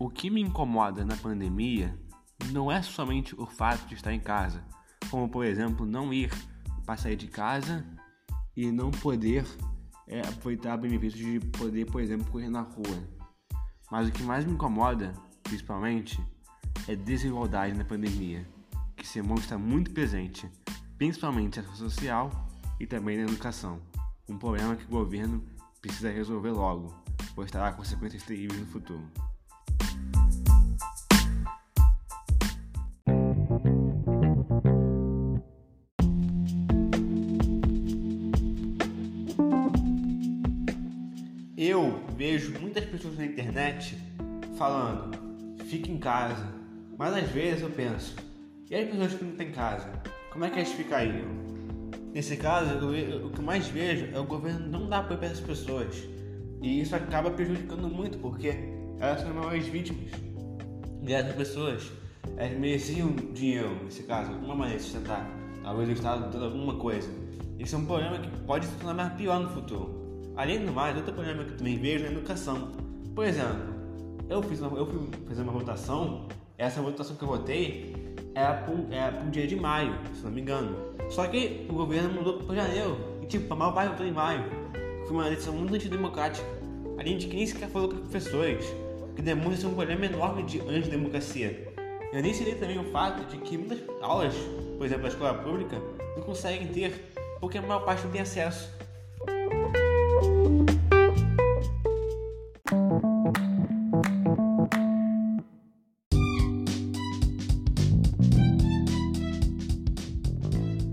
O que me incomoda na pandemia não é somente o fato de estar em casa, como por exemplo não ir para sair de casa e não poder é, aproveitar benefícios de poder, por exemplo, correr na rua. Mas o que mais me incomoda, principalmente, é desigualdade na pandemia, que se mostra muito presente, principalmente na social e também na educação. Um problema que o governo precisa resolver logo, pois terá consequências terríveis no futuro. Eu vejo muitas pessoas na internet falando, fique em casa. Mas às vezes eu penso, e as pessoas que não têm casa? Como é que elas ficariam? Nesse caso, eu, o que mais vejo é o governo não dar apoio para essas pessoas. E isso acaba prejudicando muito, porque elas são as maiores vítimas. E essas pessoas, elas mereciam dinheiro, nesse caso, alguma maneira de sustentar. Talvez o Estado dando alguma coisa. Isso é um problema que pode se tornar mais pior no futuro. Além do mais, outro problema que eu também vejo é a educação. Por exemplo, eu fiz uma, eu fui fazer uma votação, essa votação que eu votei era para um, um dia de maio, se não me engano. Só que o governo mudou para janeiro, e tipo, a maior parte votou em maio. Foi uma eleição muito antidemocrática. Além de que nem sequer falou com os professores, que demonstra um problema enorme de antidemocracia. Eu nem sei também o fato de que muitas aulas, por exemplo, da escola pública, não conseguem ter, porque a maior parte não tem acesso.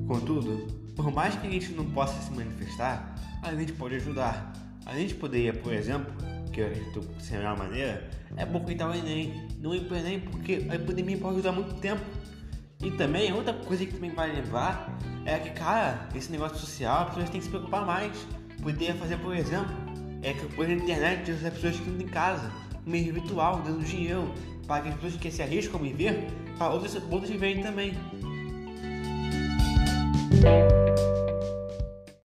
Contudo, por mais que a gente não possa se manifestar, a gente pode ajudar. A gente poderia, por exemplo, que eu acredito ser a melhor maneira, é boicotar o Enem. Não ir pro Enem porque a epidemia pode ajudar muito tempo. E também, outra coisa que também vai levar é que, cara, esse negócio social, as pessoas têm que se preocupar mais. Poderia fazer, por exemplo, é que pôr na internet as pessoas que têm casa, um meio virtual, dando dinheiro, para que as pessoas que se arriscam a viver, para outras, outras viverem também.